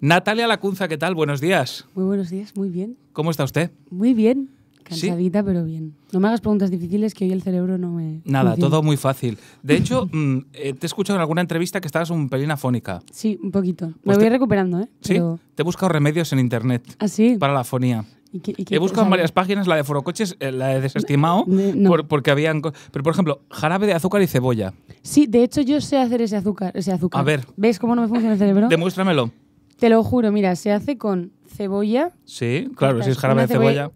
Natalia Lacunza, ¿qué tal? Buenos días. Muy buenos días, muy bien. ¿Cómo está usted? Muy bien. ¿Sí? Cansadita, pero bien. No me hagas preguntas difíciles que hoy el cerebro no me. Nada, funciona. todo muy fácil. De hecho, mm, eh, te he escuchado en alguna entrevista que estabas un pelín afónica. Sí, un poquito. Pues me voy te- recuperando, ¿eh? ¿Sí? Pero- Te he buscado remedios en internet ¿Ah, sí? para la afonía. ¿Y qué- y qué- He buscado o en varias páginas la de Forocoches, eh, la he desestimado no. por- porque habían... Pero, por ejemplo, jarabe de azúcar y cebolla. Sí, de hecho yo sé hacer ese azúcar. Ese azúcar. A ver. ¿Ves cómo no me funciona el cerebro? Demuéstramelo. Te lo juro, mira, se hace con cebolla. Sí, claro, si es jarabe de cebolla.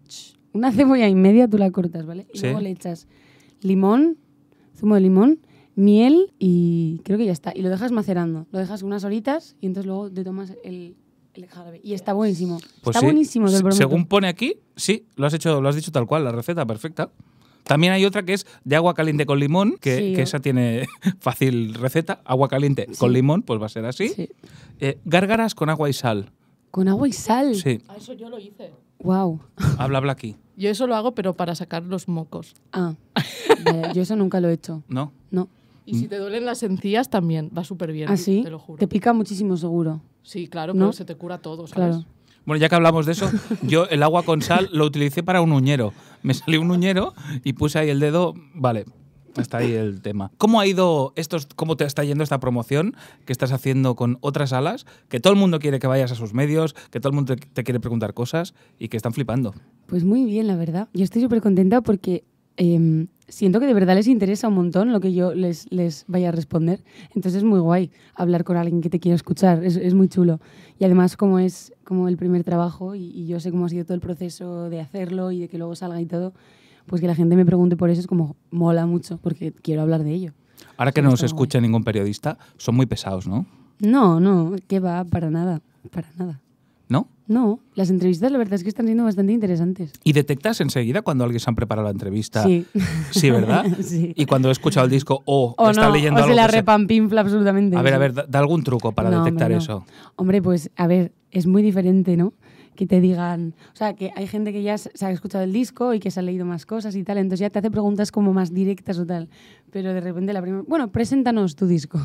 Una cebolla y media tú la cortas, ¿vale? Y Sí. luego le echas limón, zumo de limón, miel y creo que ya está. Y lo dejas macerando. Lo dejas unas horitas y entonces luego te tomas el, el jarabe. Y está buenísimo. Pues está sí, buenísimo, te lo. Según pone aquí, sí, lo has hecho, lo has dicho tal cual, la receta perfecta. También hay otra que es de agua caliente con limón, que, Sí, que o- esa tiene fácil receta. Agua caliente Sí. con limón, pues va a ser así. Sí. Eh, gárgaras con agua y sal. Con agua y sal. Sí, Ah, eso yo lo hice. Wow. habla, habla aquí. Yo eso lo hago, pero para sacar los mocos. Ah. Yo eso nunca lo he hecho. ¿No? No. Y si te duelen las encías también, va súper bien. ¿Ah, sí? Te lo juro. Te pica muchísimo, seguro. Sí, claro, ¿No? pero se te cura todo, ¿sabes? Claro. Bueno, ya que hablamos de eso, yo el agua con sal lo utilicé para un uñero. Me salió un uñero y puse ahí el dedo. Vale, está ahí el tema. ¿Cómo ha ido estos, cómo te está yendo esta promoción que estás haciendo con otras salas? Que todo el mundo quiere que vayas a sus medios, que todo el mundo te quiere preguntar cosas y que están flipando. Pues muy bien, la verdad. Yo estoy súper contenta porque em, siento que de verdad les interesa un montón lo que yo les, les vaya a responder. Entonces es muy guay hablar con alguien que te quiera escuchar. Es, es muy chulo. Y además, como es como el primer trabajo y, y yo sé cómo ha sido todo el proceso de hacerlo y de que luego salga y todo, pues que la gente me pregunte por eso es como mola mucho porque quiero hablar de ello. Ahora que no nos está guay. escucha ningún periodista, son muy pesados, ¿no? No, no, que va, para nada, para nada. ¿No? No, las entrevistas la verdad es que están siendo bastante interesantes. ¿Y detectas enseguida cuando alguien se ha preparado la entrevista? Sí. Sí, ¿verdad? sí. Y cuando he escuchado el disco o, O está no, leyendo o algo se la se- repampinfla absolutamente. A ver, a ver, da, da algún truco para No, hombre, detectar no. eso. Hombre, pues a ver, es muy diferente, ¿no? Que te digan, o sea, que hay gente que ya se se ha escuchado el disco y que se ha leído más cosas y tal, entonces ya te hace preguntas como más directas o tal. Pero de repente la primera, bueno, preséntanos tu disco.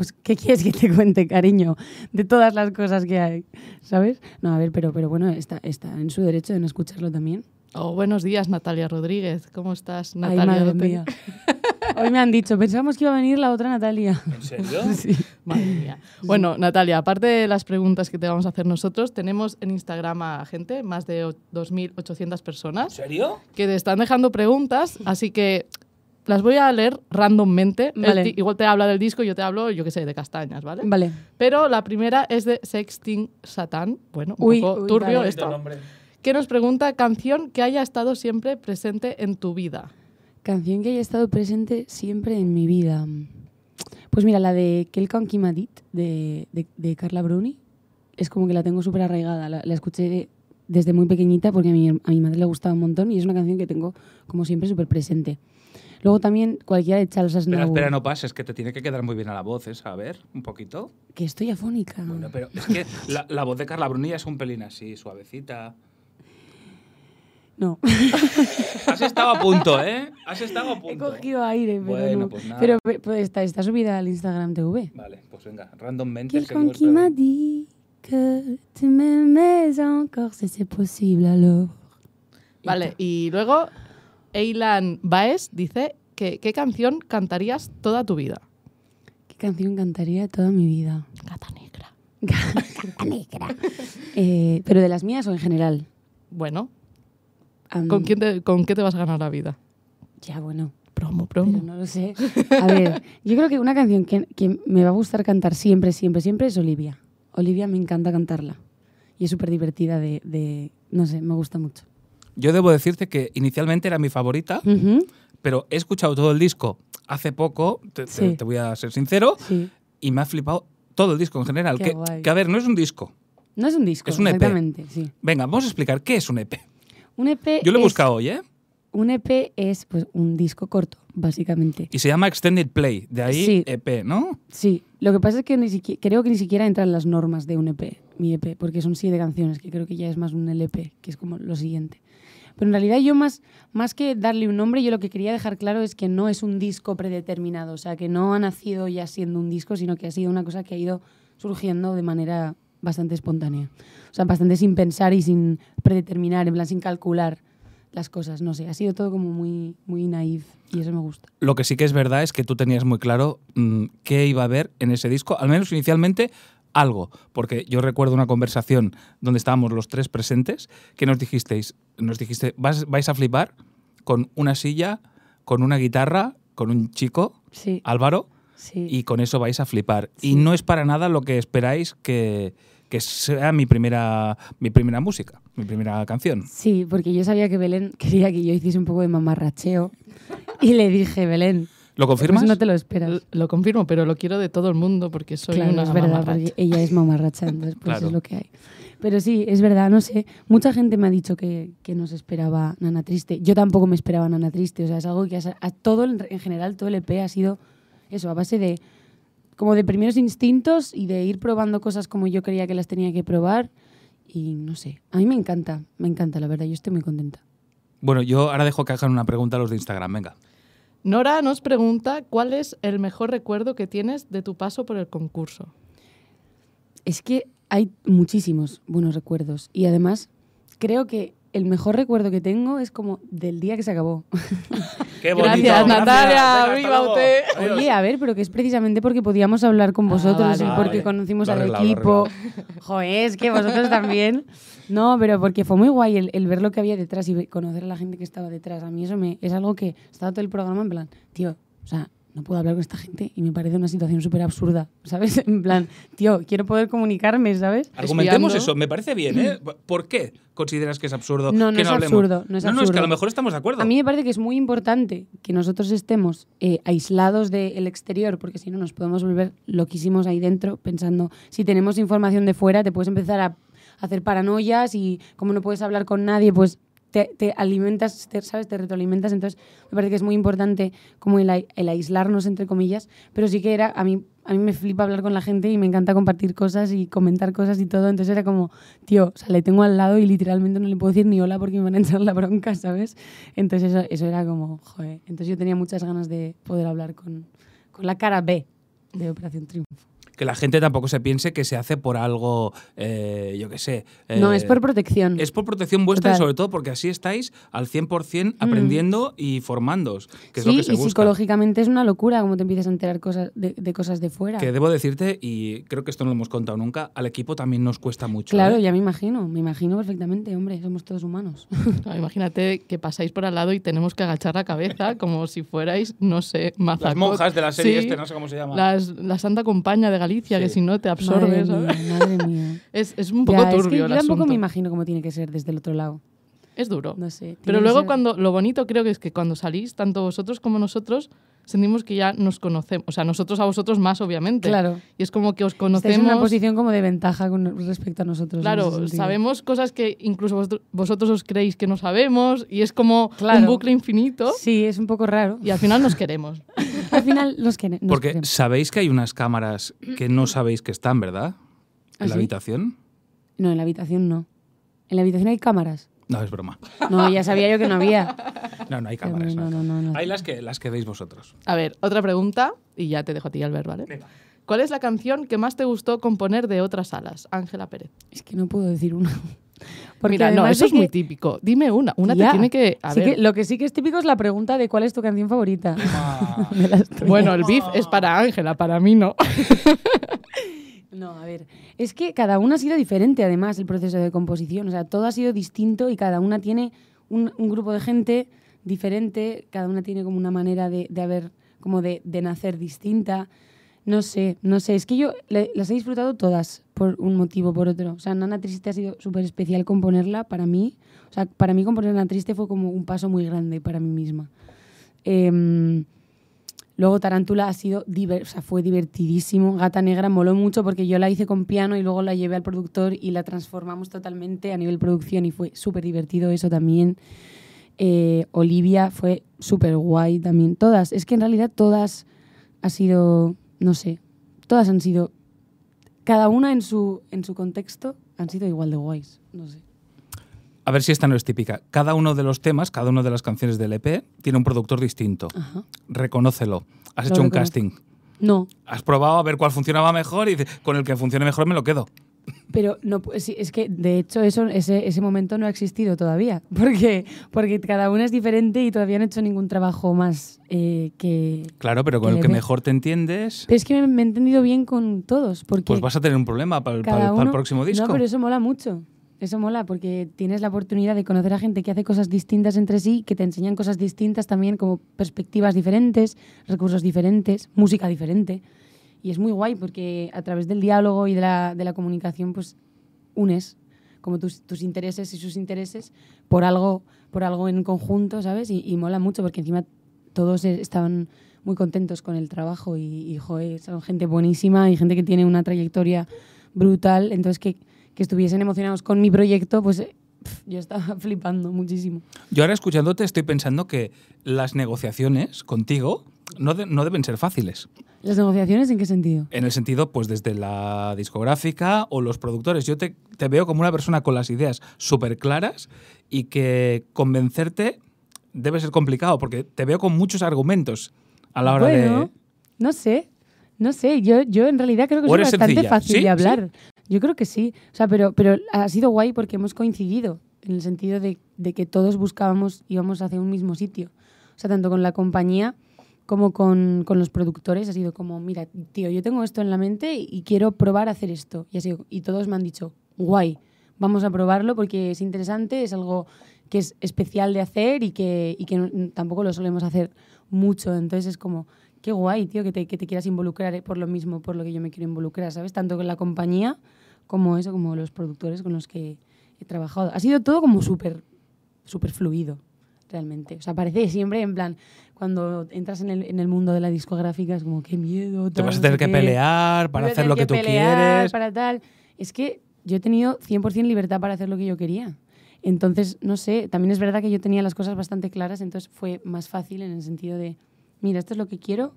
Pues, ¿qué quieres que te cuente, cariño? De todas las cosas que hay, ¿sabes? No, a ver, pero, pero bueno, está, está en su derecho de no escucharlo también. Oh, buenos días, Natalia Rodríguez. ¿Cómo estás, Ay, Natalia? madre No te- mía. Hoy me han dicho, pensamos que iba a venir la otra Natalia. ¿En serio? Sí. Madre mía. Bueno, Natalia, aparte de las preguntas que te vamos a hacer nosotros, tenemos en Instagram a gente, más de o- 2.800 personas, serio? que te están dejando preguntas, así que las voy a leer randommente. Vale. igual te habla del disco, yo te hablo, yo qué sé, de castañas, ¿vale? Vale. Pero la primera es de Sexting Satan. Bueno, un Uy, poco uy, turbio vale. esto. Que nos pregunta canción que haya estado siempre presente en tu vida. Canción que haya estado presente siempre en mi vida. Pues mira, la de Quelqu'un qui m'a dit, de, de, de Carla Bruni, es como que la tengo súper arraigada. La, la escuché desde muy pequeñita porque a mi, a mi madre le gustaba un montón y es una canción que tengo como siempre súper presente. Luego también cualquiera de Charles Espera, Aznavour. espera, no pases, que te tiene que quedar muy bien a la voz esa. A ver, un poquito. Que estoy afónica. Bueno, pero es que la, la voz de Carla Brunilla es un pelín así, suavecita. No, Has estado a punto, ¿eh? Has estado a he punto. cogido aire, pero Bueno, no. pues nada. pero pero está, está subida al Instagram TV. Vale, pues venga, randommente. Quelqu'un qui m'a dit que tu m'aimais encore, si c'est posible alors. Vale, y luego Eilan Baez dice que ¿qué canción cantarías toda tu vida? ¿Qué canción cantaría toda mi vida? Gata negra. Gata negra. Eh, ¿Pero de las mías o en general? Bueno, ¿con, quién te- ¿con qué te vas a ganar la vida? Ya, bueno, Promo, pero promo. no lo sé. A ver, yo creo que una canción que, que me va a gustar cantar siempre, siempre, siempre es Olivia. Olivia me encanta cantarla. Y es súper divertida de, de- No sé, me gusta mucho. Yo debo decirte que inicialmente era mi favorita, pero he escuchado todo el disco hace poco, te, te- Sí. te voy a ser sincero, Sí. y me ha flipado todo el disco en general. Que, a ver, no es un disco. No es un disco, Es un EP. exactamente, sí. Venga, vamos a explicar qué es un EP. Un EP Yo lo he buscado hoy, ¿eh? Un EP es pues, un disco corto, básicamente. Y se llama Extended Play, de ahí Sí. EP, ¿no? Sí, lo que pasa es que ni creo que ni siquiera entran las normas de un EP, mi EP, porque son siete canciones, que creo que ya es más un LP, que es como lo siguiente. Pero en realidad yo más, más que darle un nombre, yo lo que quería dejar claro es que no es un disco predeterminado, o sea, que no ha nacido ya siendo un disco, sino que ha sido una cosa que ha ido surgiendo de manera bastante espontánea. O sea, bastante sin pensar y sin predeterminar, en plan sin calcular las cosas. No sé, ha sido todo como muy, muy naif y eso me gusta. Lo que sí que es verdad es que tú tenías muy claro mm, qué iba a haber en ese disco, al menos inicialmente algo, porque yo recuerdo una conversación donde estábamos los tres presentes que nos dijisteis, nos dijiste, "Vas- vais a flipar con una silla, con una guitarra, con un chico, Sí, Álvaro, sí. y con eso vais a flipar. Y no es para nada lo que esperáis que, que sea mi primera, mi primera música, mi primera canción. Sí, porque yo sabía que Belén quería que yo hiciese un poco de mamarracheo y le dije, Belén, ¿Lo confirmas? pues no te lo esperas. L- Lo confirmo, pero lo quiero de todo el mundo porque soy claro, una es verdad, porque ella es mamarracha, entonces pues Claro. es lo que hay. Pero sí, es verdad, no sé. Mucha gente me ha dicho que, que no se esperaba Nana Triste. Yo tampoco me esperaba Nana Triste. O sea, es algo que ha- a todo, en en general, todo el EP ha sido eso, a base de como de primeros instintos y de ir probando cosas como yo creía que las tenía que probar. Y no sé, a mí me encanta, me encanta, la verdad, yo estoy muy contenta. Bueno, yo ahora dejo que hagan una pregunta a los de Instagram, venga. Nora nos pregunta cuál es el mejor recuerdo que tienes de tu paso por el concurso. Es que hay muchísimos buenos recuerdos y además creo que el mejor recuerdo que tengo es como del día que se acabó. Qué Gracias, Natalia. Viva usted. Oye, a ver, pero que es precisamente porque podíamos hablar con Ah, vosotros vale, y vale. porque conocimos Lo al arreglado, equipo. Joder, es que vosotros también. No, pero porque fue muy guay el, el ver lo que había detrás y conocer a la gente que estaba detrás. A mí eso me, es algo que estaba todo el programa en plan, tío, o sea, no puedo hablar con esta gente y me parece una situación súper absurda, ¿sabes? En plan, tío, quiero poder comunicarme, ¿sabes? Argumentemos Espiando. eso, me parece bien, ¿eh? ¿Por qué consideras que es absurdo? No, no que es hablemos? absurdo, no es No, no, es que a absurdo. lo mejor estamos de acuerdo. A mí me parece que es muy importante que nosotros estemos eh, aislados del exterior, porque si no nos podemos volver loquísimos ahí dentro, pensando, si tenemos información de fuera, te puedes empezar a hacer paranoias y como no puedes hablar con nadie, pues te, alimentas, te- ¿sabes? Te retroalimentas. Entonces, me parece que es muy importante como el, el aislarnos, entre comillas, pero sí que era, a mí, a mí me flipa hablar con la gente y me encanta compartir cosas y comentar cosas y todo. Entonces era como, tío, o sea, le tengo al lado y literalmente no le puedo decir ni hola porque me van a echar la bronca, ¿sabes? Entonces eso, eso era como, joder. Entonces yo tenía muchas ganas de poder hablar con, con la cara B de Operación Triunfo. Que la gente tampoco se piense que se hace por algo, eh, yo qué sé. no, eh, es por protección. Es por protección vuestra y sobre todo porque así estáis al 100% aprendiendo y formándoos, que es sí, lo que se y busca. psicológicamente es una locura como te empiezas a enterar cosas de, de cosas de fuera. Que debo decirte, y creo que esto no lo hemos contado nunca, al equipo también nos cuesta mucho. Claro, ¿eh? ya me imagino, me imagino perfectamente, hombre, somos todos humanos. Claro, imagínate que pasáis por al lado y tenemos que agachar la cabeza como si fuerais, no sé, mazacot. Las monjas de la serie Sí, este, no sé cómo se llama. las- la Santa Compaña de Galicia, Sí. que si no te absorbe, madre mía, madre mía. Es, es un poco Ya, es que turbio yo el tampoco asunto. me imagino cómo tiene que ser desde el otro lado. Es duro. No sé. Pero luego ser- cuando lo bonito creo que es que cuando salís, tanto vosotros como nosotros, sentimos que ya nos conocemos. O sea, nosotros a vosotros más, obviamente. Claro. Y es como que os Estáis conocemos. en una posición como de ventaja con respecto a nosotros. Claro, sabemos cosas que incluso vosotros, vosotros os creéis que no sabemos y es como Claro. un bucle infinito Sí, es un poco raro. y al final nos queremos. Al final los que nos Porque queremos. sabéis que hay unas cámaras que no sabéis que están, ¿verdad? ¿Ah, En la sí? habitación. No, en la habitación no. En la habitación hay cámaras. No, es broma. No, ya sabía yo que no había. No, no hay Pero cámaras. no, no, no, no. Hay las que, las que veis vosotros. A ver, otra pregunta y ya te dejo a ti, Albert, ¿vale? ¿Cuál es la canción que más te gustó componer de otras salas? Ángela Pérez. Es que no puedo decir una. Porque Mira, no, eso es muy típico. Dime una. Una Ya. te tiene que... A Sí ver. que- lo que sí que es típico es la pregunta de cuál es tu canción favorita. Bueno, el beef es para Ángela, para mí no. No, a ver, es que cada una ha sido diferente además el proceso de composición, o sea, todo ha sido distinto y cada una tiene un, un grupo de gente diferente, cada una tiene como una manera de, de haber, como de, de nacer distinta. No sé, no sé, es que yo le- las he disfrutado todas por un motivo por otro. O sea, Nana Triste ha sido súper especial componerla para mí. O sea, para mí componer Nana Triste fue como un paso muy grande para mí misma. Em, Luego Tarántula ha sido diver- o sea, fue divertidísimo. Gata Negra moló mucho porque yo la hice con piano y luego la llevé al productor y la transformamos totalmente a nivel producción y fue súper divertido eso también. Eh, Olivia fue súper guay también. Todas, es que en realidad todas ha sido, no sé, todas han sido, cada una en su, en su contexto han sido igual de guays. No sé. A ver si esta no es típica. Cada uno de los temas, cada una de las canciones del EP tiene un productor distinto. Ajá. Reconócelo. Has Lo hecho un casting. No, Has probado a ver cuál funcionaba mejor y con el que funcione mejor me lo quedo. Pero no, es que de hecho eso, ese, ese momento no ha existido todavía, porque, porque cada una es diferente y todavía no he hecho ningún trabajo más eh, que... Claro, pero con el que mejor te entiendes, Pero es que me, me he entendido bien con todos, porque pues vas a tener un problema para el, para el- para el uno- próximo disco. No, pero eso mola mucho. Eso mola porque tienes la oportunidad de conocer a gente que hace cosas distintas entre sí, que te enseñan cosas distintas también, como perspectivas diferentes, recursos diferentes, música diferente. Y es muy guay porque a través del diálogo y de la, de la comunicación, pues unes como tus, tus intereses y sus intereses por algo, por algo en conjunto, ¿sabes? Y, y mola mucho porque encima todos eh, estaban muy contentos con el trabajo y, y joder, son gente buenísima y gente que tiene una trayectoria brutal. Entonces, que, que estuviesen emocionados con mi proyecto, pues eh, pf, yo estaba flipando muchísimo. Yo ahora escuchándote estoy pensando que las negociaciones contigo no, de- no deben ser fáciles. ¿Las negociaciones en qué sentido? En el sentido, pues desde la discográfica o los productores. Yo te, te veo como una persona con las ideas súper claras y que convencerte debe ser complicado porque te veo con muchos argumentos a la hora bueno, de... no sé, no sé. Yo, yo en realidad creo que ¿O soy bastante sencilla? fácil ¿Sí? de hablar. Yo creo que sí. O sea, pero, pero ha sido guay porque hemos coincidido en el sentido de, de que todos buscábamos, íbamos hacia un mismo sitio. O sea, tanto con la compañía como con, con los productores ha sido como, mira, tío, yo tengo esto en la mente y quiero probar a hacer esto. Y, sido- y todos me han dicho, guay, vamos a probarlo porque es interesante, es algo que es especial de hacer y que, y que no- tampoco lo solemos hacer mucho. Entonces es como, qué guay, tío, que te, que te quieras involucrar eh, por lo mismo, por lo que yo me quiero involucrar, ¿sabes? Tanto con la compañía como eso, como los productores con los que he trabajado. Ha sido todo como súper, súper fluido, realmente. O sea, parece siempre en plan, cuando entras en el, en el mundo de la discográfica es como, qué miedo. Te tal, vas a no tener sé que pelear para hacer lo que, tú pelear quieres. Para tal. Es que yo he tenido 100% libertad para hacer lo que yo quería. Entonces, no sé, también es verdad que yo tenía las cosas bastante claras, entonces fue más fácil en el sentido de, mira, esto es lo que quiero,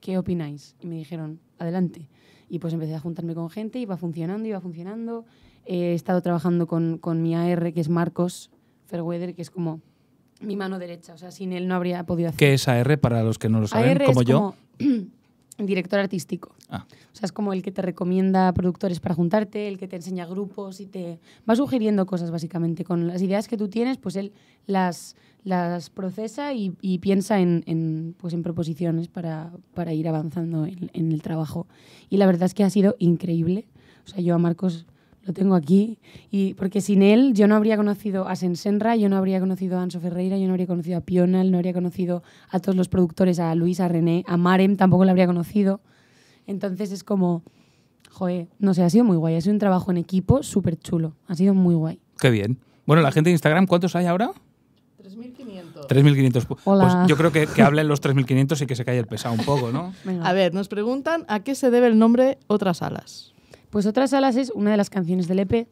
¿qué opináis? Y me dijeron, adelante. Y pues empecé a juntarme con gente, iba funcionando, iba funcionando. He estado trabajando con, con mi AR, que es Marcos Fairweather, que es como mi mano derecha. O sea, sin él no habría podido hacer. ¿Qué es AR para los que no lo saben? AR como es yo. como director artístico. Ah. O sea, es como el que te recomienda productores para juntarte, el que te enseña grupos y te va sugiriendo cosas básicamente. Con las ideas que tú tienes, pues él las, las procesa y, y piensa en, en, pues en proposiciones para, para ir avanzando en, en el trabajo. Y la verdad es que ha sido increíble. O sea, yo a Marcos lo tengo aquí, y porque sin él yo no habría conocido a Sensenra, yo no habría conocido a Anso Ferreira, yo no habría conocido a Pional, no habría conocido a todos los productores, a Luis, a René, a Marem tampoco lo habría conocido. Entonces es como, joder, no sé, ha sido muy guay, ha sido un trabajo en equipo súper chulo, ha sido muy guay. Qué bien. Bueno, la gente de Instagram, ¿cuántos hay ahora? 3.500. 3.500. Pues Hola. yo creo que, que hablen los 3.500 y que se calle el pesado un poco, ¿no? Venga. A ver, nos preguntan a qué se debe el nombre Otras Alas. Pues Otras Alas es una de las canciones del EP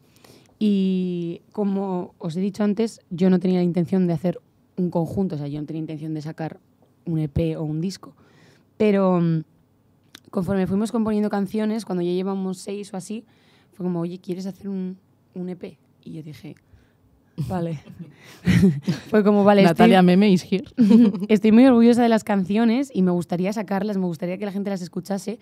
y como os he dicho antes, yo no tenía la intención de hacer un conjunto, o sea, yo no tenía intención de sacar un EP o un disco. Pero mm, conforme fuimos componiendo canciones, cuando ya llevamos seis o así, fue como, oye, ¿quieres hacer un, un EP? Y yo dije, vale. fue como, vale, estoy- Natalia Meme is here. Estoy muy orgullosa de las canciones y me gustaría sacarlas, me gustaría que la gente las escuchase.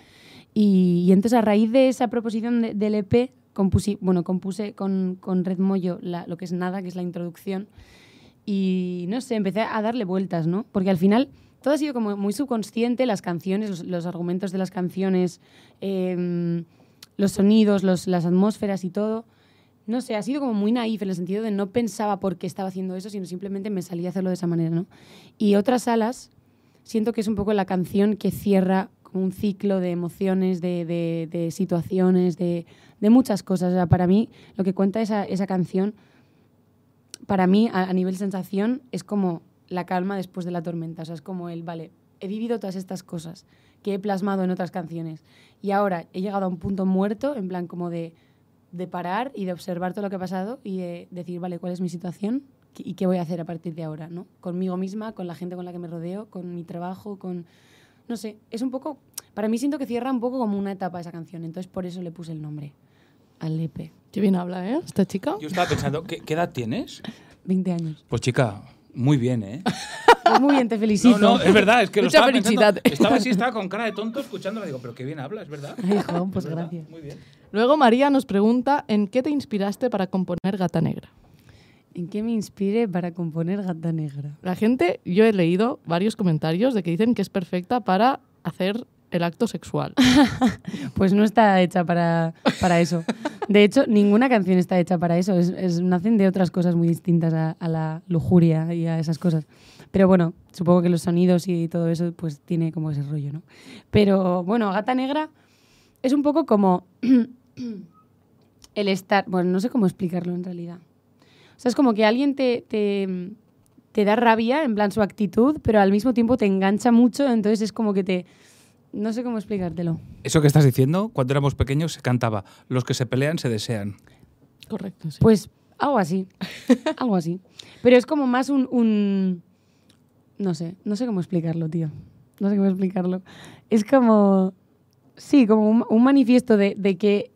Y, y entonces, a raíz de esa proposición de- del EP, compuse, bueno, compuse con, con Red Mollo la- lo que es Nada, que es la introducción. Y no sé, empecé a darle vueltas, ¿no? Porque al final todo ha sido como muy subconsciente, las canciones, los, los argumentos de las canciones, em, los sonidos, los- las atmósferas y todo. No sé, ha sido como muy naif en el sentido de no pensaba por qué estaba haciendo eso, sino simplemente me salía a hacerlo de esa manera, ¿no? Y otras alas, siento que es un poco la canción que cierra como un ciclo de emociones, de, de- situaciones, de, de muchas cosas. O para mí, lo que cuenta esa, esa canción, para mí, a, a nivel sensación, es como la calma después de la tormenta. O sea, es como el, vale, he vivido todas estas cosas que he plasmado en otras canciones. Y ahora he llegado a un punto muerto, en plan como de, de parar y de observar todo lo que ha pasado y de decir, vale, ¿cuál es mi situación? ¿Qué- ¿Y qué voy a hacer a partir de ahora? ¿no? Conmigo misma, con la gente con la que me rodeo, con mi trabajo, con... No sé, es un poco... Para mí siento que cierra un poco como una etapa esa canción, entonces por eso le puse el nombre al EP. Qué bien habla, ¿eh? Esta chica. Yo estaba pensando, ¿qué, qué edad tienes? 20 años. Pues chica, muy bien, ¿eh? Pues muy bien, te felicito. No, no, es verdad, es que lo Mucha estaba pensando. felicidad. Estaba así, estaba con cara de tonto escuchándolo. Digo, pero qué bien habla, es verdad. Ay, Juan, pues ¿Verdad? gracias. Muy bien. Luego María nos pregunta en qué te inspiraste para componer Gata Negra. ¿En qué me inspire para componer Gata Negra? La gente, yo he leído varios comentarios de que dicen que es perfecta para hacer el acto sexual. Pues no está hecha para, para eso. De hecho, ninguna canción está hecha para eso. Es, es- nacen de otras cosas muy distintas a, a la lujuria y a esas cosas. Pero bueno, supongo que los sonidos y todo eso pues tiene como ese rollo, ¿no? Pero bueno, Gata Negra es un poco como el estar... Bueno, no sé cómo explicarlo en realidad. O sea, es como que alguien te, te, te da rabia, en plan su actitud, pero al mismo tiempo te engancha mucho, entonces es como que te... No sé cómo explicártelo. Eso que estás diciendo, cuando éramos pequeños se cantaba, los que se pelean se desean. Correcto, sí. Pues algo así, algo así. Pero es como más un, un- No sé, no sé cómo explicarlo, tío. No sé cómo explicarlo. Es como... Sí, como un, un manifiesto de, de que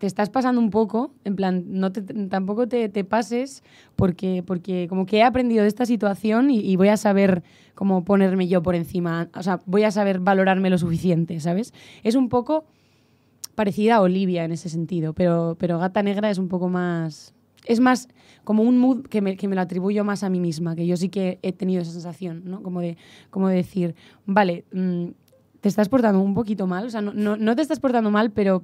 te estás pasando un poco, en plan, no te, tampoco te, pases porque, porque como que he aprendido de esta situación y, voy a saber cómo ponerme yo por encima, o sea, voy a saber valorarme lo suficiente, ¿sabes? Es un poco parecida a Olivia en ese sentido, pero, pero Gata Negra es un poco más... Es más como un mood que me, que me lo atribuyo más a mí misma, que yo sí que he tenido esa sensación, ¿no? Como de, como de decir, vale, mm, te estás portando un poquito mal, o sea, no, no, te estás portando mal, pero,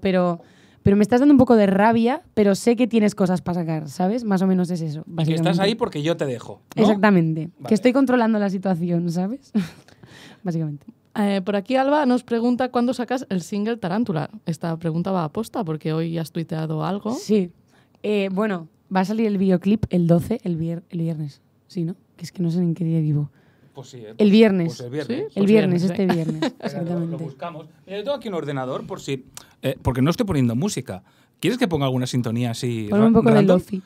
pero me estás dando un poco de rabia, pero sé que tienes cosas para sacar, ¿sabes? Más o menos es eso. Y que básicamente. estás ahí porque yo te dejo. ¿no? Exactamente. Vale. Que estoy controlando la situación, ¿sabes? básicamente. Eh, por aquí Alba nos pregunta cuándo sacas el single Tarántula. Esta pregunta va a posta porque hoy has tuiteado algo. Sí. Eh, bueno, va a salir el videoclip el 12, el, vier- el viernes. Sí, ¿no? Que es que no sé en qué día vivo. Pues sí, ¿eh? El viernes. Pues el viernes. ¿Sí? El Pues viernes, viernes, este viernes, Espera, lo- Lo exactamente. buscamos. Mira, yo tengo aquí un ordenador por si. Eh, porque no estoy poniendo música. ¿Quieres que ponga alguna sintonía así? Ponme un poco de lofi.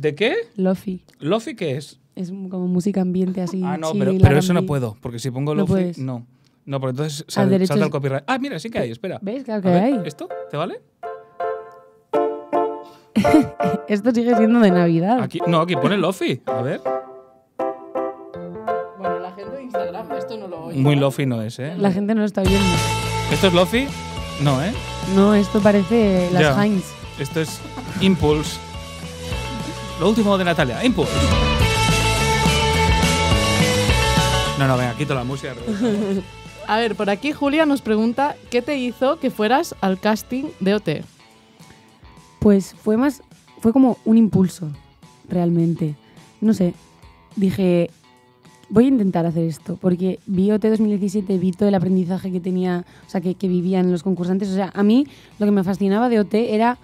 ¿De qué? Lofi. ¿Lofi qué es? Es como música ambiente así. ah, no, chill, pero, pero eso no puedo. Porque si pongo No Lofi. No. No, porque entonces sal- salta el copyright. Ah, mira, sí que hay, espera. ¿Ves? Claro que ver, hay. ¿Esto? ¿Te vale? Esto sigue siendo de Navidad. Aquí, no, aquí pone Lofi. A ver. Bueno, la gente de Instagram esto no lo oye. Muy Lofi no es, ¿eh? La gente no lo está viendo. ¿Esto es Lofi? No, ¿eh? No, esto parece las Ya. Heinz. Esto es Impulse. Lo último de Natalia, Impulse. No, no, venga, quito la música. A ver, por aquí Julia nos pregunta qué te hizo que fueras al casting de OT. Pues fue más, fue como un impulso, realmente. No sé, dije, voy a intentar hacer esto, porque vi OT 2017, vi todo el aprendizaje que tenía, o sea, que, que vivían los concursantes. O sea, a mí lo que me fascinaba de OT era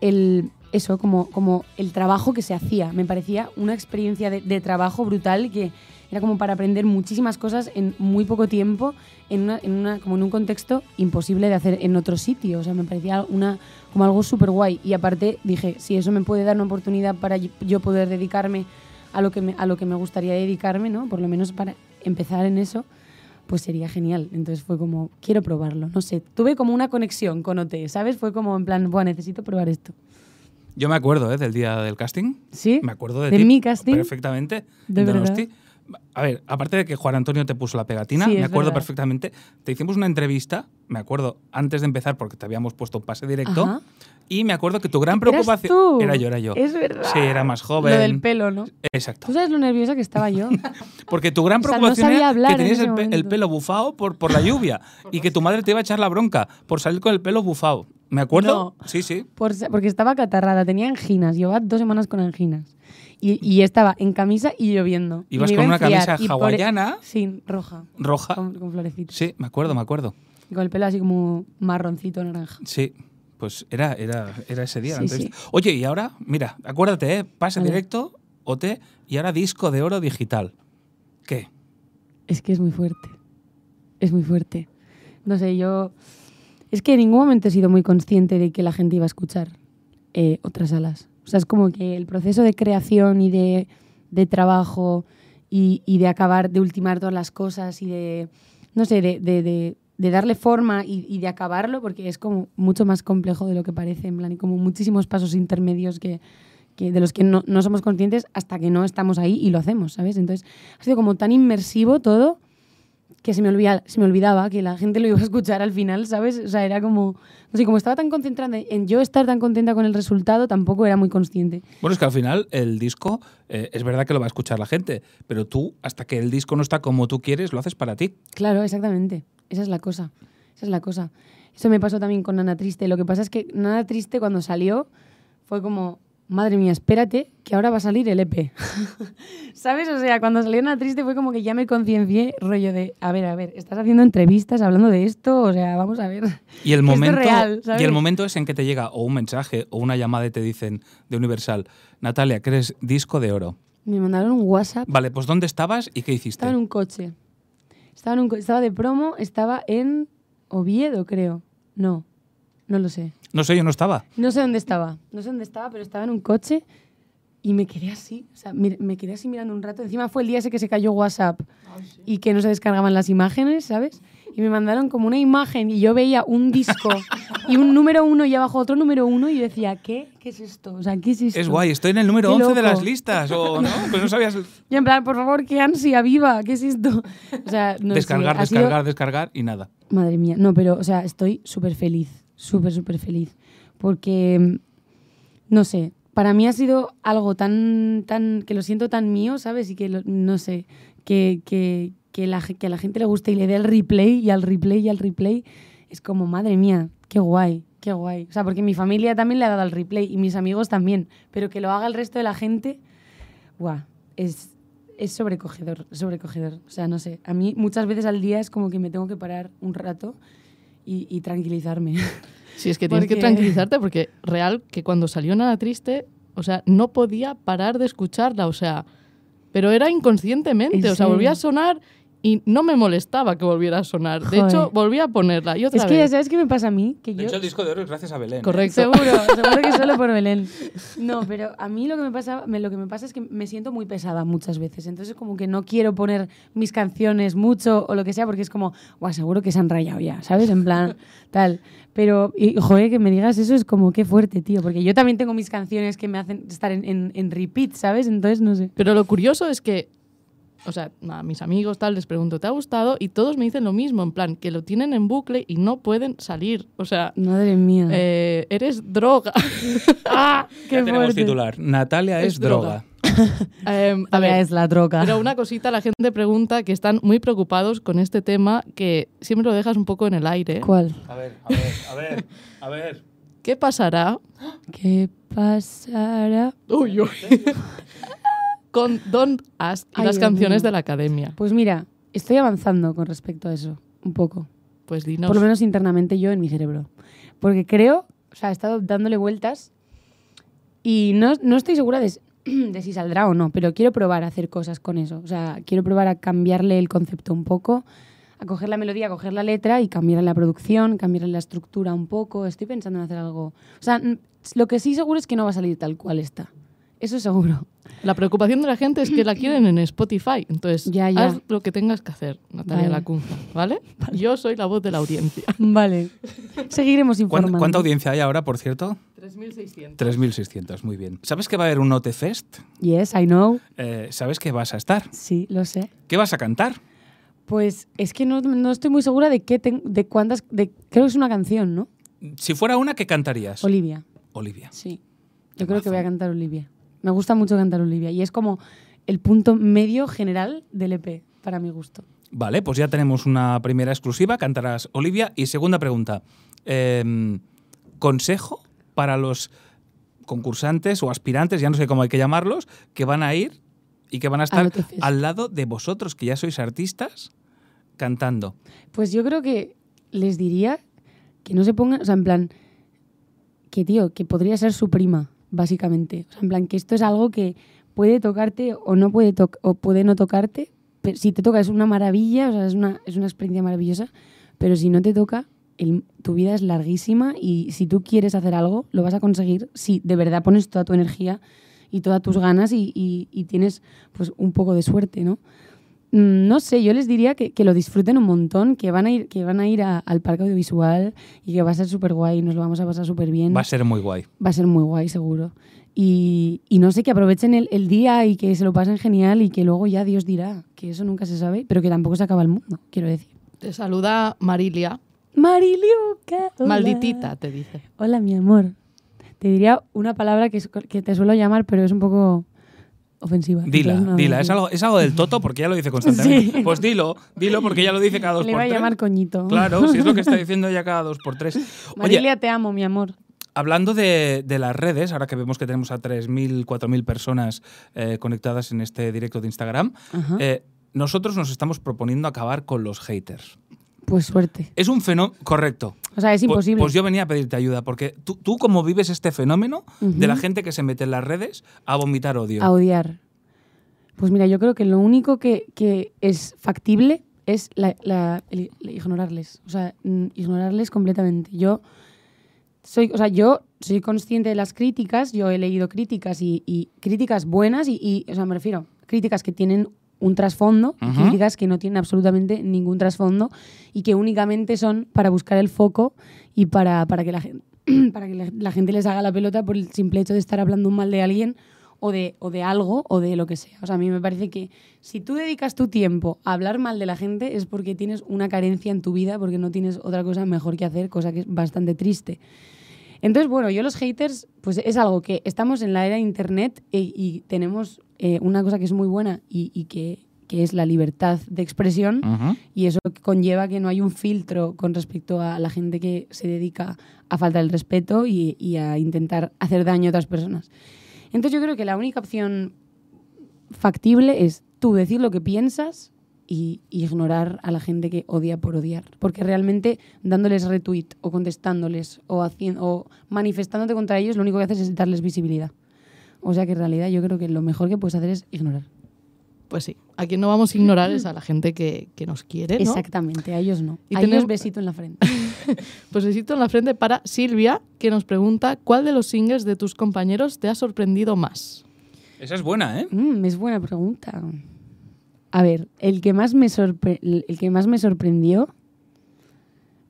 el, eso, como, como el trabajo que se hacía. Me parecía una experiencia de, trabajo brutal que era como para aprender muchísimas cosas en muy poco tiempo, en, una, en una, como en un contexto imposible de hacer en otro sitio. O sea, me parecía una, como algo súper guay. Y aparte dije, si eso me puede dar una oportunidad para yo poder dedicarme a lo que me, a lo que me gustaría dedicarme, ¿no? Por lo menos para empezar en eso, pues sería genial. Entonces fue como, quiero probarlo. No sé, tuve como una conexión con OT, ¿sabes? Fue como en plan, bueno, necesito probar esto. Yo me acuerdo ¿eh? del día del casting. ¿Sí? Me acuerdo de, ¿De ti mi casting? Perfectamente. ¿De verdad? A ver, aparte de que Juan Antonio te puso la pegatina, Sí, me acuerdo verdad. perfectamente. Te hicimos una entrevista, me acuerdo, antes de empezar, porque te habíamos puesto un pase directo. Ajá. Y me acuerdo que tu gran ¿Eras preocupación. tú? Era yo, era yo. Es verdad. Sí, era más joven. Lo del pelo, ¿no? Exacto. ¿Tú sabes lo nerviosa que estaba yo? Porque tu gran O sea, no preocupación era hablar que en tenías el, pe- el momento. pelo bufado por, por la lluvia y que tu madre te iba a echar la bronca por salir con el pelo bufado. ¿Me acuerdo? Sí, sí. Por porque estaba catarrada, tenía anginas, llevaba dos semanas con anginas. Y, y estaba en camisa y lloviendo. Y Ibas me con iba una enfriar, camisa y hawaiana. Sí, roja, Roja. con, con florecitas. Sí, me acuerdo, me acuerdo. Y con el pelo así como marroncito, naranja. Sí, pues era, era, era ese día. Sí. Oye, y ahora, mira, acuérdate, ¿eh? pase Vale. directo, OT, y ahora disco de oro digital. ¿Qué? Es que es muy fuerte. Es muy fuerte. No sé, yo... Es que en ningún momento he sido muy consciente de que la gente iba a escuchar eh, otras alas. O sea, es como que el proceso de creación y de, de trabajo y, y de acabar, de ultimar todas las cosas y de, no sé, de, de- de- darle forma y, y de acabarlo, porque es como mucho más complejo de lo que parece, en plan, y como muchísimos pasos intermedios que, que de los que no, no somos conscientes hasta que no estamos ahí y lo hacemos, ¿sabes? Entonces, ha sido como tan inmersivo todo que se me, olvida, se me olvidaba que la gente lo iba a escuchar al final, ¿sabes? O sea, era como, no sé, como estaba tan concentrada en yo estar tan contenta con el resultado, tampoco era muy consciente. Bueno, es que al final el disco eh, es verdad que lo va a escuchar la gente, pero tú, hasta que el disco no está como tú quieres, lo haces para ti. Claro, exactamente. Esa es la cosa. Esa es la cosa. Eso me pasó también con Nana Triste. Lo que pasa es que Nana Triste cuando salió fue como, madre mía, espérate, que ahora va a salir el EP. ¿Sabes? O sea, cuando salió Nana Triste fue como que ya me conciencié, rollo de, a ver, a ver, estás haciendo entrevistas hablando de esto, o sea, vamos a ver. Y el es momento, real, ¿sabes? y el momento es en que te llega o un mensaje o una llamada y te dicen de Universal, Natalia, que eres disco de oro. Me mandaron un WhatsApp. Vale, pues ¿dónde estabas y qué hiciste? Estaba en un coche. Estaba, en un co- estaba de promo, estaba en Oviedo, creo. No, no lo sé. No sé, yo no estaba. No sé dónde estaba. No sé dónde estaba, pero estaba en un coche y me quedé así. O sea, me quedé así mirando un rato. Encima fue el día ese que se cayó WhatsApp y que no se descargaban las imágenes, ¿sabes? Y me mandaron como una imagen y yo veía un disco y un número uno y abajo otro número uno y yo decía, ¿qué? ¿Qué es esto? O sea, ¿qué es esto? Es guay, estoy en el número Qué 11 de las listas. O no, pues no sabías Y en plan, por favor, qué ansia viva, ¿qué es esto? O sea, no sé, descargar, sido- descargar, descargar y nada. Madre mía, no, pero, o sea, estoy súper feliz, súper, súper feliz. Porque, no sé, para mí ha sido algo tan, tan, que lo siento tan mío, ¿sabes? Y que, lo- no sé, que, que, que, la, que a la gente le guste y le dé el replay y al replay y al replay, es como, madre mía, qué guay, qué guay. O sea, porque mi familia también le ha dado al replay y mis amigos también, pero que lo haga el resto de la gente, guau, es, es sobrecogedor, sobrecogedor. O sea, no sé, a mí muchas veces al día es como que me tengo que parar un rato y, y tranquilizarme. Sí, es que tienes que tranquilizarte porque real que cuando salió Nada Triste, o sea, no podía parar de escucharla, o sea, pero era inconscientemente, ¿En o sea, volvía a sonar y no me molestaba que volviera a sonar. De Joder. hecho, volvía a ponerla y otra es que ya sabes qué me pasa a mí, que De yo hecho, el disco de oro es gracias a Belén. ¿eh? Correcto. Seguro, seguro que solo por Belén. No, pero a mí lo que me pasa, me- lo que me pasa es que me siento muy pesada muchas veces. Entonces como que no quiero poner mis canciones mucho o lo que sea porque es como, guau, seguro que se han rayado ya, ¿sabes? En plan, tal. Pero, y, joder, que me digas eso es como qué fuerte, tío. Porque yo también tengo mis canciones que me hacen estar en, en, en repeat, ¿sabes? Entonces, no sé. Pero lo curioso es que, o sea, a mis amigos tal les pregunto, ¿te ha gustado? Y todos me dicen lo mismo, en plan, que lo tienen en bucle y no pueden salir. O sea, Madre mía. eh, eres droga. ¡Ah! ¡Qué Ya tenemos fuerte! titular. Natalia es, Es droga. droga. Em, a Natalia ver, es la droga. Pero una cosita, la gente pregunta que están muy preocupados con este tema que siempre lo dejas un poco en el aire. ¿Cuál? A ver, a ver, a ver, a ver. ¿Qué pasará ¿Qué pasará? uy, uy, con Don Ask y Ay, las Dios canciones mío. de la academia? Pues mira, estoy avanzando con respecto a eso, un poco. Pues dinos. Por lo menos internamente yo en mi cerebro. Porque creo, o sea, he estado dándole vueltas y no, no estoy segura de, de si saldrá o no, pero quiero probar a hacer cosas con eso. O sea, quiero probar a cambiarle el concepto un poco, a coger la melodía, a coger la letra y cambiarle la producción, cambiarle la estructura un poco. Estoy pensando en hacer algo. O sea, lo que sí seguro es que no va a salir tal cual está. Eso seguro. La preocupación de la gente es que la quieren en Spotify. Entonces, Ya, ya. haz lo que tengas que hacer, Natalia Vale. Lacunza, ¿vale? Yo soy la voz de la audiencia. Vale. Seguiremos ¿Cuán- informando. ¿Cuánta audiencia hay ahora, por cierto? 3.600. 3.600, muy bien. ¿Sabes que va a haber un Note Fest? Yes, I know. Eh, ¿Sabes que vas a estar? Sí, lo sé. ¿Qué vas a cantar? Pues es que no, no estoy muy segura de qué ten- de cuántas de creo que es una canción, ¿no? Si fuera una, ¿qué cantarías? Olivia. Olivia. Sí. Yo creo que voy a cantar Olivia. Me gusta mucho cantar Olivia y es como el punto medio general del EP para mi gusto. Vale, pues ya tenemos una primera exclusiva, cantarás Olivia. Y segunda pregunta, em, ¿consejo para los concursantes o aspirantes, ya no sé cómo hay que llamarlos, que van a ir y que van a estar al lado de vosotros, que ya sois artistas, cantando? Pues yo creo que les diría que no se pongan, o sea, en plan que tío, que podría ser su prima, básicamente. O sea, en plan que esto es algo que puede tocarte o no puede toc- o puede no tocarte, pero si te toca es una maravilla, o sea, es una, es una experiencia maravillosa, pero si no te toca, tu vida es larguísima y si tú quieres hacer algo, lo vas a conseguir si de verdad pones toda tu energía y todas tus ganas y, y- y tienes pues un poco de suerte, ¿no? Mm, No sé, yo les diría que, que lo disfruten un montón, que van a ir, que van a ir a- al parque audiovisual y que va a ser súper guay, nos lo vamos a pasar súper bien. Va a ser muy guay. Va a ser muy guay, seguro. Y, y no sé, que aprovechen el, el día y que se lo pasen genial y que luego ya Dios dirá, que eso nunca se sabe, pero que tampoco se acaba el mundo, quiero decir. Te saluda Marilia. Mariliuca. Malditita, te dice. Hola, mi amor. Te diría una palabra que, es- que te suelo llamar, pero es un poco ofensiva. Dila, no a dila. Es algo, es algo del toto porque ya lo dice constantemente. Sí. Pues dilo, dilo porque ya lo dice cada dos Le por iba a tres. llamar coñito. Claro, si es lo que está diciendo ya cada dos por tres. Oye, Marilia, te amo, mi amor. hablando de, de las redes, ahora que vemos que tenemos a 3.000, 4.000 personas eh, conectadas en este directo de Instagram, eh, nosotros nos estamos proponiendo acabar con los haters. Pues suerte. Es un fenómeno correcto. O sea, es Pu- imposible. Pues yo venía a pedirte ayuda, porque tú, tú cómo vives este fenómeno de la gente que se mete en las redes a vomitar odio. a odiar. Pues mira, yo creo que lo único que, que es factible es la- la- el- el ignorarles. O sea, ignorarles completamente. Yo soy, o sea, yo soy consciente de las críticas, yo he leído críticas y, y críticas buenas y, y, o sea, me refiero, críticas que tienen un trasfondo Ujú. críticas que no tienen absolutamente ningún trasfondo y que únicamente son para buscar el foco y para, para que, la, gen- para que la, la gente les haga la pelota por el simple hecho de estar hablando mal de alguien o de, o de algo o de lo que sea. O sea, a mí me parece que si tú dedicas tu tiempo a hablar mal de la gente es porque tienes una carencia en tu vida, porque no tienes otra cosa mejor que hacer, cosa que es bastante triste. Entonces, bueno, yo los haters, pues es algo que estamos en la era de Internet e- y tenemos eh, una cosa que es muy buena y, y que, que es la libertad de expresión y eso conlleva que no hay un filtro con respecto a la gente que se dedica a faltar el respeto y, y a intentar hacer daño a otras personas. Entonces yo creo que la única opción factible es tú decir lo que piensas y, y ignorar a la gente que odia por odiar. Porque realmente dándoles retweet o contestándoles o, haciendo, o manifestándote contra ellos, lo único que haces es darles visibilidad. O sea que en realidad yo creo que lo mejor que puedes hacer es ignorar. Pues sí, a quien no vamos a ignorar es a la gente que, que nos quiere, ¿no? Exactamente, a ellos no. Y a tenemos- ellos besito en la frente. Pues besito en la frente para Silvia, que nos pregunta ¿cuál de los singles de tus compañeros te ha sorprendido más? Esa es buena, ¿eh? Mm, es buena pregunta. A ver, el que más me sorpre- el que más me sorprendió.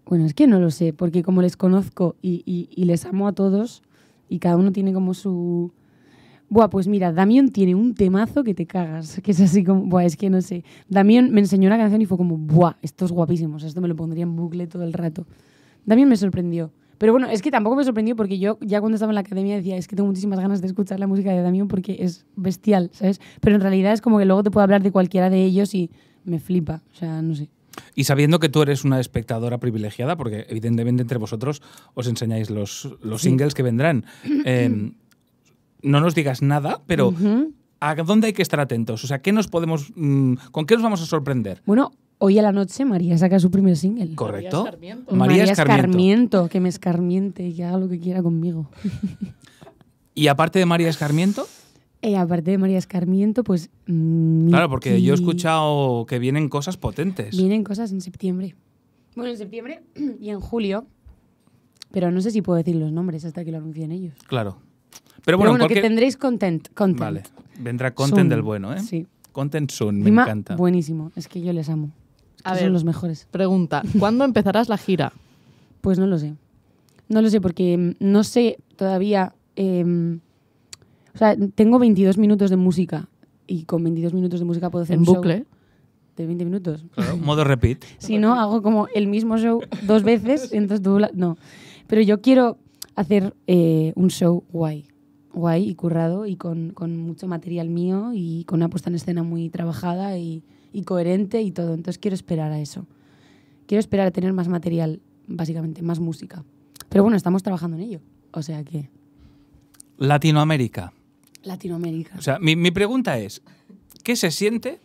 Bueno, es que no lo sé, porque como les conozco y, y- y les amo a todos, y cada uno tiene como su. Buah, pues mira, Damián tiene un temazo que te cagas, que es así como, buah, es que no sé. Damián me enseñó una canción y fue como, buah, esto es guapísimo, o sea, esto me lo pondría en bucle todo el rato. Damián me sorprendió. Pero bueno, es que tampoco me sorprendió porque yo ya cuando estaba en la academia decía, es que tengo muchísimas ganas de escuchar la música de Damián porque es bestial, ¿sabes? Pero en realidad es como que luego te puedo hablar de cualquiera de ellos y me flipa, o sea, no sé. Y sabiendo que tú eres una espectadora privilegiada, porque evidentemente entre vosotros os enseñáis los, los Sí. singles que vendrán, eh, no nos digas nada, pero. ¿a dónde hay que estar atentos? O sea, ¿qué nos podemos, mm, ¿con qué nos vamos a sorprender? Bueno, hoy a la noche María saca su primer single. ¿Correcto? Escarmiento. María Escarmiento. que me escarmiente y que haga lo que quiera conmigo. Y aparte de María Escarmiento, Y aparte de María Escarmiento, pues... mm, claro, porque yo he escuchado que vienen cosas potentes. Vienen cosas en septiembre. Bueno, en septiembre y en julio. Pero no sé si puedo decir los nombres hasta que lo anuncien ellos. Claro. Pero Pero bueno, en que tendréis content. content. Vale, vendrá content Soon. del bueno, ¿eh? Sí. Content soon, me encanta. buenísimo. Es que yo les amo. Es que A son ver. los mejores. Pregunta, ¿cuándo empezarás la gira? Pues no lo sé. No lo sé porque mm, no sé todavía... em, o sea, tengo 22 minutos de música y con 22 minutos de música puedo hacer En un show bucle. de 20 minutos. Claro, modo repeat. Si no, hago como el mismo show dos veces, entonces tú... la- No. Pero yo quiero hacer eh, un show guay. Guay y currado y con, con mucho material mío y con una puesta en escena muy trabajada y, y coherente y todo. Entonces quiero esperar a eso. Quiero esperar a tener más material, básicamente, más música. Pero bueno, estamos trabajando en ello. O sea que... Latinoamérica. Latinoamérica. O sea, mi, mi pregunta es, ¿qué se siente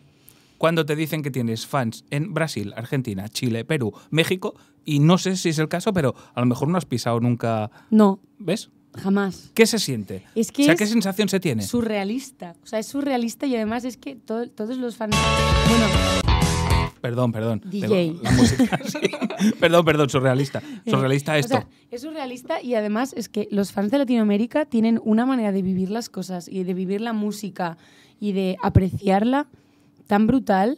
cuando te dicen que tienes fans en Brasil, Argentina, Chile, Perú, México? Y no sé si es el caso, pero a lo mejor no has pisado nunca. No, ¿Ves? Jamás. ¿Qué se siente? Es que o sea, ¿qué sensación se tiene? surrealista. O sea, es surrealista y además es que todo- todos los fans... Bueno, Perdón, perdón. DJ. La música, sí. Perdón, perdón, surrealista. Surrealista O esto. sea, es surrealista y además es que los fans de Latinoamérica tienen una manera de vivir las cosas y de vivir la música y de apreciarla tan brutal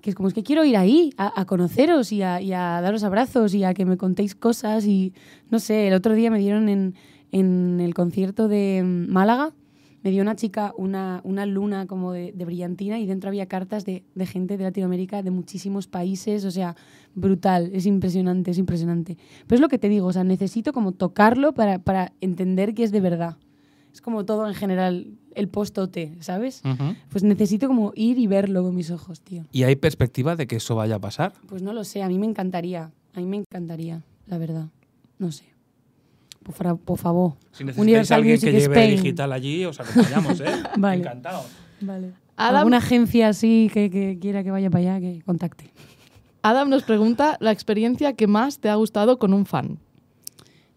que es como es que quiero ir ahí a, a conoceros y a, y a daros abrazos y a que me contéis cosas y no sé, el otro día me dieron en, en el concierto de mm, Málaga me dio una chica una, una luna como de, de brillantina y dentro había cartas de, de gente de Latinoamérica, de muchísimos países, o sea, brutal, es impresionante, es impresionante. Pero es lo que te digo, o sea, necesito como tocarlo para, para entender que es de verdad. Es como todo en general, el post-OT, ¿sabes? Ujú. Pues necesito como ir y verlo con mis ojos, tío. ¿Y hay perspectiva de que eso vaya a pasar? Pues no lo sé, a mí me encantaría, a mí me encantaría, la verdad. No sé. Por, por favor. Si necesitáis Universal alguien Music que lleve Spain. digital allí, os acompañamos, ¿eh? Vale. Encantado. Vale. Adam- ¿Alguna agencia así que, que quiera que vaya para allá, que contacte? Adam nos pregunta la experiencia que más te ha gustado con un fan.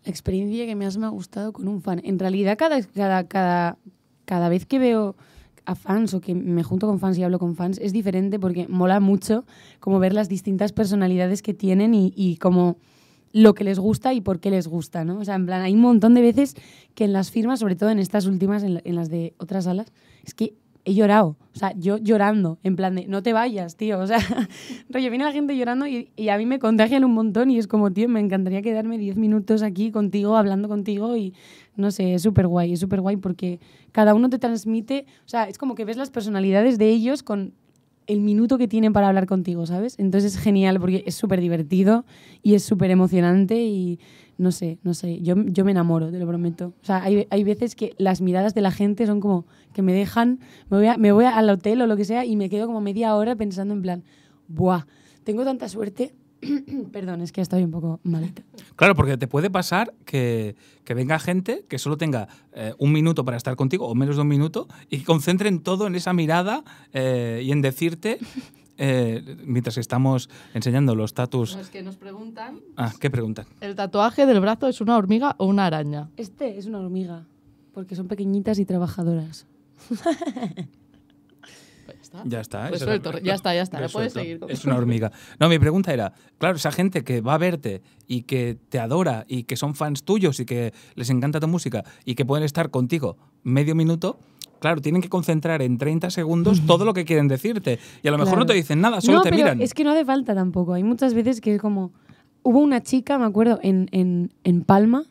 La experiencia que más me ha gustado con un fan. En realidad, cada, cada, cada, cada vez que veo a fans o que me junto con fans y hablo con fans, es diferente porque mola mucho como ver las distintas personalidades que tienen y, y como lo que les gusta y por qué les gusta, ¿no? O sea, en plan, hay un montón de veces que en las firmas, sobre todo en estas últimas, en, la- en las de otras salas, es que he llorado. O sea, yo llorando, en plan de, no te vayas, tío. O sea, rollo, viene la gente llorando y, y a mí me contagian un montón y es como, tío, me encantaría quedarme 10 minutos aquí contigo, hablando contigo y no sé, es súper guay, es súper guay porque cada uno te transmite, o sea, es como que ves las personalidades de ellos con el minuto que tienen para hablar contigo, ¿sabes? Entonces es genial porque es súper divertido y es súper emocionante y no sé, no sé, yo, yo me enamoro, te lo prometo. O sea, hay, hay veces que las miradas de la gente son como que me dejan, me voy, a- me voy al hotel o lo que sea y me quedo como media hora pensando en plan, ¡buah! Tengo tanta suerte. Perdón, es que estoy un poco malita. Claro, porque te puede pasar que, que venga gente que solo tenga eh, un minuto para estar contigo o menos de un minuto y que concentren todo en esa mirada eh, y en decirte, eh, mientras estamos enseñando los tatus. Es que nos preguntan, Ah, ¿qué preguntan? ¿el tatuaje del brazo es una hormiga o una araña? Este es una hormiga, porque son pequeñitas y trabajadoras. Pues ya está. Ya está. Pues suelto, ya está, ya está, ya puedes seguir con- Es una hormiga. No, mi pregunta era, claro, esa gente que va a verte y que te adora y que son fans tuyos y que les encanta tu música y que pueden estar contigo medio minuto, claro, tienen que concentrar en 30 segundos todo lo que quieren decirte. Y a lo mejor Claro. no te dicen nada, solo no, te pero miran. es que no hace falta tampoco. Hay muchas veces que es como... Hubo una chica, me acuerdo, en, en, en Palma,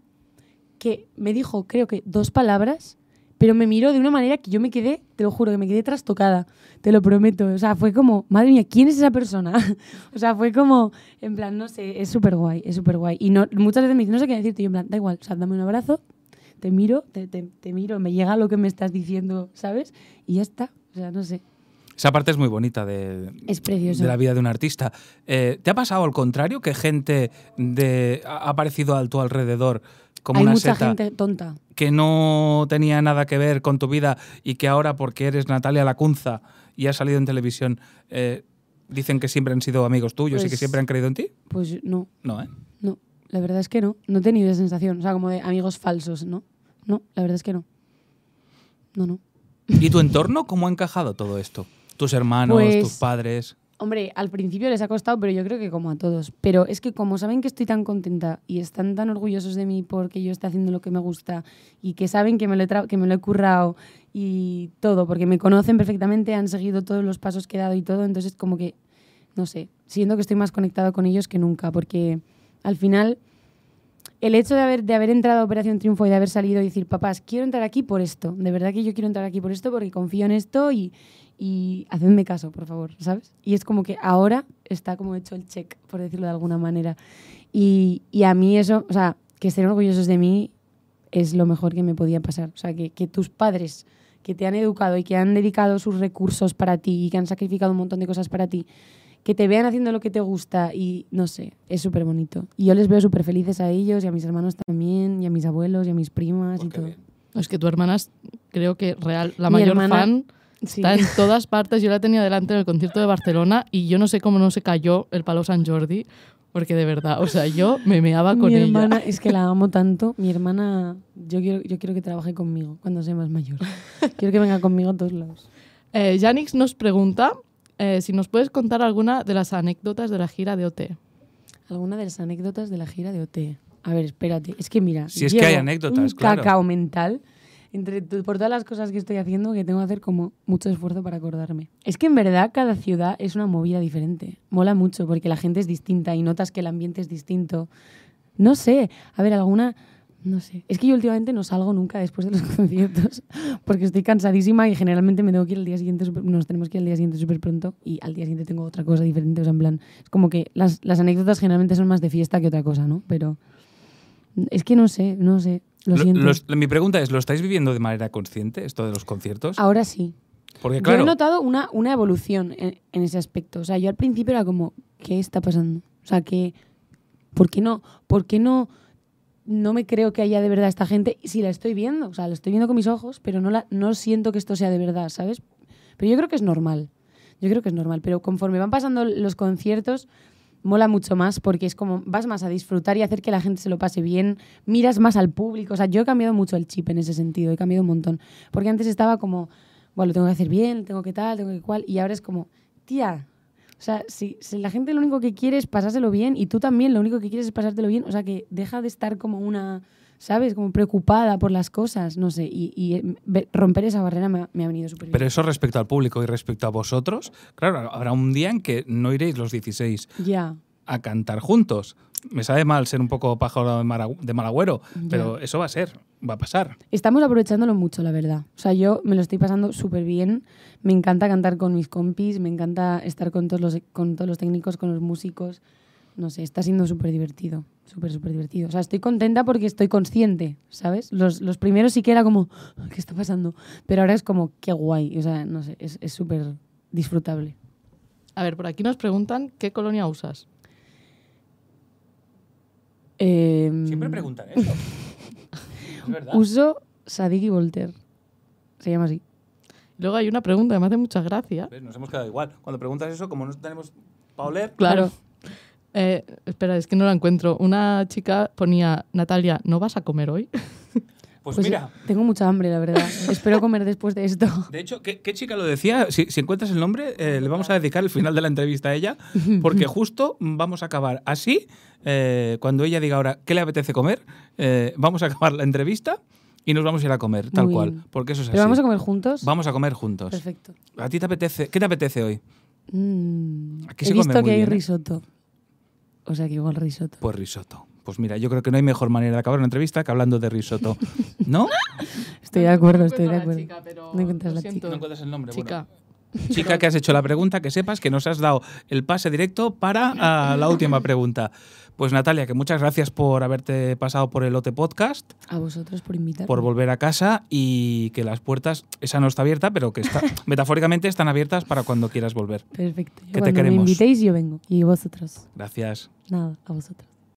que me dijo, creo que dos palabras, pero me miró de una manera que yo me quedé, te lo juro, que me quedé trastocada, te lo prometo. O sea, fue como, madre mía, ¿quién es esa persona? o sea, fue como, en plan, no sé, es súper guay, es súper guay. Y no, muchas veces me dicen, no sé qué decirte, y yo en plan, da igual, o sea, dame un abrazo, te miro, te, te, te miro, me llega lo que me estás diciendo, ¿sabes? Y ya está, o sea, no sé. Esa parte es muy bonita de, Es precioso. de la vida de un artista. Eh, ¿Te ha pasado al contrario que gente de, ha ha aparecido a tu alrededor como Hay una mucha seta gente tonta. que no tenía nada que ver con tu vida y que ahora porque eres Natalia Lacunza y has salido en televisión eh, dicen que siempre han sido amigos tuyos y que Pues- siempre han creído en ti? Pues no, No, ¿eh? no. La verdad es que no. No he tenido esa sensación. O sea, como de amigos falsos, ¿no? No, la verdad es que no. No, no. ¿Y tu entorno cómo ha encajado todo esto? Tus hermanos, Pues- tus padres. Hombre, al principio les ha costado, pero yo creo que como a todos. Pero es que como saben que estoy tan contenta y están tan orgullosos de mí porque yo estoy haciendo lo que me gusta y que saben que me lo he, que me lo he currado y todo, porque me conocen perfectamente, han seguido todos los pasos que he dado y todo, entonces como que, no sé, siento que estoy más conectado con ellos que nunca, porque al final el hecho de haber, de haber entrado a Operación Triunfo y de haber salido y decir, papás, quiero entrar aquí por esto, de verdad que yo quiero entrar aquí por esto porque confío en esto y, y hacedme caso, por favor, ¿sabes? Y es como que ahora está como hecho el check, por decirlo de alguna manera. Y, y a mí eso, o sea, que estén orgullosos de mí es lo mejor que me podía pasar. O sea, que, que tus padres que te han educado y que han dedicado sus recursos para ti y que han sacrificado un montón de cosas para ti, que te vean haciendo lo que te gusta y no sé, es súper bonito. Y yo les veo súper felices a ellos y a mis hermanos también, y a mis abuelos y a mis primas y Pues todo. bien. Es que tu hermana es, creo que real, la Mi mayor hermana- fan. Sí. Está en todas partes. Yo la tenía delante en el concierto de Barcelona y yo no sé cómo no se cayó el palo San Jordi, porque de verdad, o sea, yo me meaba con mi ella. hermana, es que la amo tanto. Mi hermana, yo quiero, yo quiero que trabaje conmigo cuando sea más mayor. quiero que venga conmigo a todos lados. Eh, Yanix nos pregunta eh, si nos puedes contar alguna de las anécdotas de la gira de OT. Alguna de las anécdotas de la gira de OT. A ver, espérate. Es que mira. Si es que hay anécdotas, un claro. cacao mental entre por todas las cosas que estoy haciendo que tengo que hacer como mucho esfuerzo para acordarme. Es que en verdad cada ciudad es una movida diferente. Mola mucho porque la gente es distinta y notas que el ambiente es distinto. No sé. A ver, alguna. No sé. Es que yo últimamente no salgo nunca después de los conciertos porque estoy cansadísima y generalmente me tengo que ir el día siguiente, súper- nos tenemos que ir al día siguiente súper pronto y al día siguiente tengo otra cosa diferente. O sea, en plan, es como que las, las anécdotas generalmente son más de fiesta que otra cosa, ¿no? Pero es que no sé, no sé. Lo, Lo- siento. los- mi pregunta es, ¿lo estáis viviendo de manera consciente, esto de los conciertos? Ahora sí. Porque Yo claro, he notado una, una evolución en, en ese aspecto. O sea, yo al principio era como, ¿qué está pasando? O sea, que, ¿por qué no? ¿Por qué no? No me creo que haya de verdad esta gente. Si la estoy viendo, o sea, la estoy viendo con mis ojos, pero no, la, no siento que esto sea de verdad, ¿sabes? Pero yo creo que es normal. Yo creo que es normal. Pero conforme van pasando los conciertos, mola mucho más porque es como vas más a disfrutar y hacer que la gente se lo pase bien, miras más al público. O sea, yo he cambiado mucho el chip en ese sentido, he cambiado un montón. Porque antes estaba como, bueno, lo tengo que hacer bien, tengo que tal, tengo que cual, y ahora es como, tía, o sea, si, si la gente lo único que quiere es pasárselo bien y tú también lo único que quieres es pasártelo bien, o sea, que deja de estar como una, ¿sabes? Como preocupada por las cosas, no sé, y, y, eh, romper esa barrera me ha, me ha venido súper bien. pero eso respecto al público y respecto a vosotros, claro, habrá un día en que no iréis los 16 Ya. a cantar juntos. Me sabe mal ser un poco pájaro de, mal agüero, pero eso va a ser, va a pasar. Estamos aprovechándolo mucho, la verdad. O sea, yo me lo estoy pasando súper bien. Me encanta cantar con mis compis, me encanta estar con todos los, con todos los técnicos, con los músicos. No sé, está siendo súper divertido. Súper, súper divertido. O sea, estoy contenta porque estoy consciente, ¿sabes? Los, los primeros sí que era como, ¿qué está pasando? Pero ahora es como, qué guay. O sea, no sé, es es súper disfrutable. A ver, por aquí nos preguntan qué colonia usas. Em, Siempre preguntan eso. es verdad. Uso Sadik y Voltaire. Se llama así. Luego hay una pregunta que me hace mucha gracia. ¿Ves? Nos hemos quedado igual. Cuando preguntas eso, como no tenemos para oler, Claro. Eh, espera, es que no la encuentro. Una chica ponía, Natalia, ¿no vas a comer hoy? pues, Pues mira. Tengo mucha hambre, la verdad. Espero comer después de esto. De hecho, ¿qué, qué chica lo decía? Si, si encuentras el nombre, eh, le vamos a dedicar el final de la entrevista a ella, porque justo vamos a acabar así. eh, cuando ella diga ahora qué le apetece comer, eh, vamos a acabar la entrevista y nos vamos a ir a comer, tal Muy cual. bien. Porque eso es ¿Pero así. vamos a comer juntos? Vamos a comer juntos. Perfecto. ¿A ti te apetece? ¿Qué te apetece hoy? Mm, Aquí he se come visto muy que hay bien, ¿eh? risotto. O sea que igual risotto. Pues risotto. Pues mira, yo creo que no hay mejor manera de acabar una entrevista que hablando de risotto. ¿No? Estoy de acuerdo, No estoy de acuerdo. chica, pero No encuentras la chica. No encuentras el nombre. bueno. Chica. Chica que has hecho la pregunta, que sepas que nos has dado el pase directo para ah, la última pregunta. Pues Natalia, que muchas gracias por haberte pasado por el OT Podcast, A vosotros por invitarme. por volver a casa y que las puertas, esa no está abierta, pero que está, metafóricamente están abiertas para cuando quieras volver. Perfecto. te Cuando queremos. me invitéis yo vengo. Y vosotros. Gracias. Nada, a vosotros.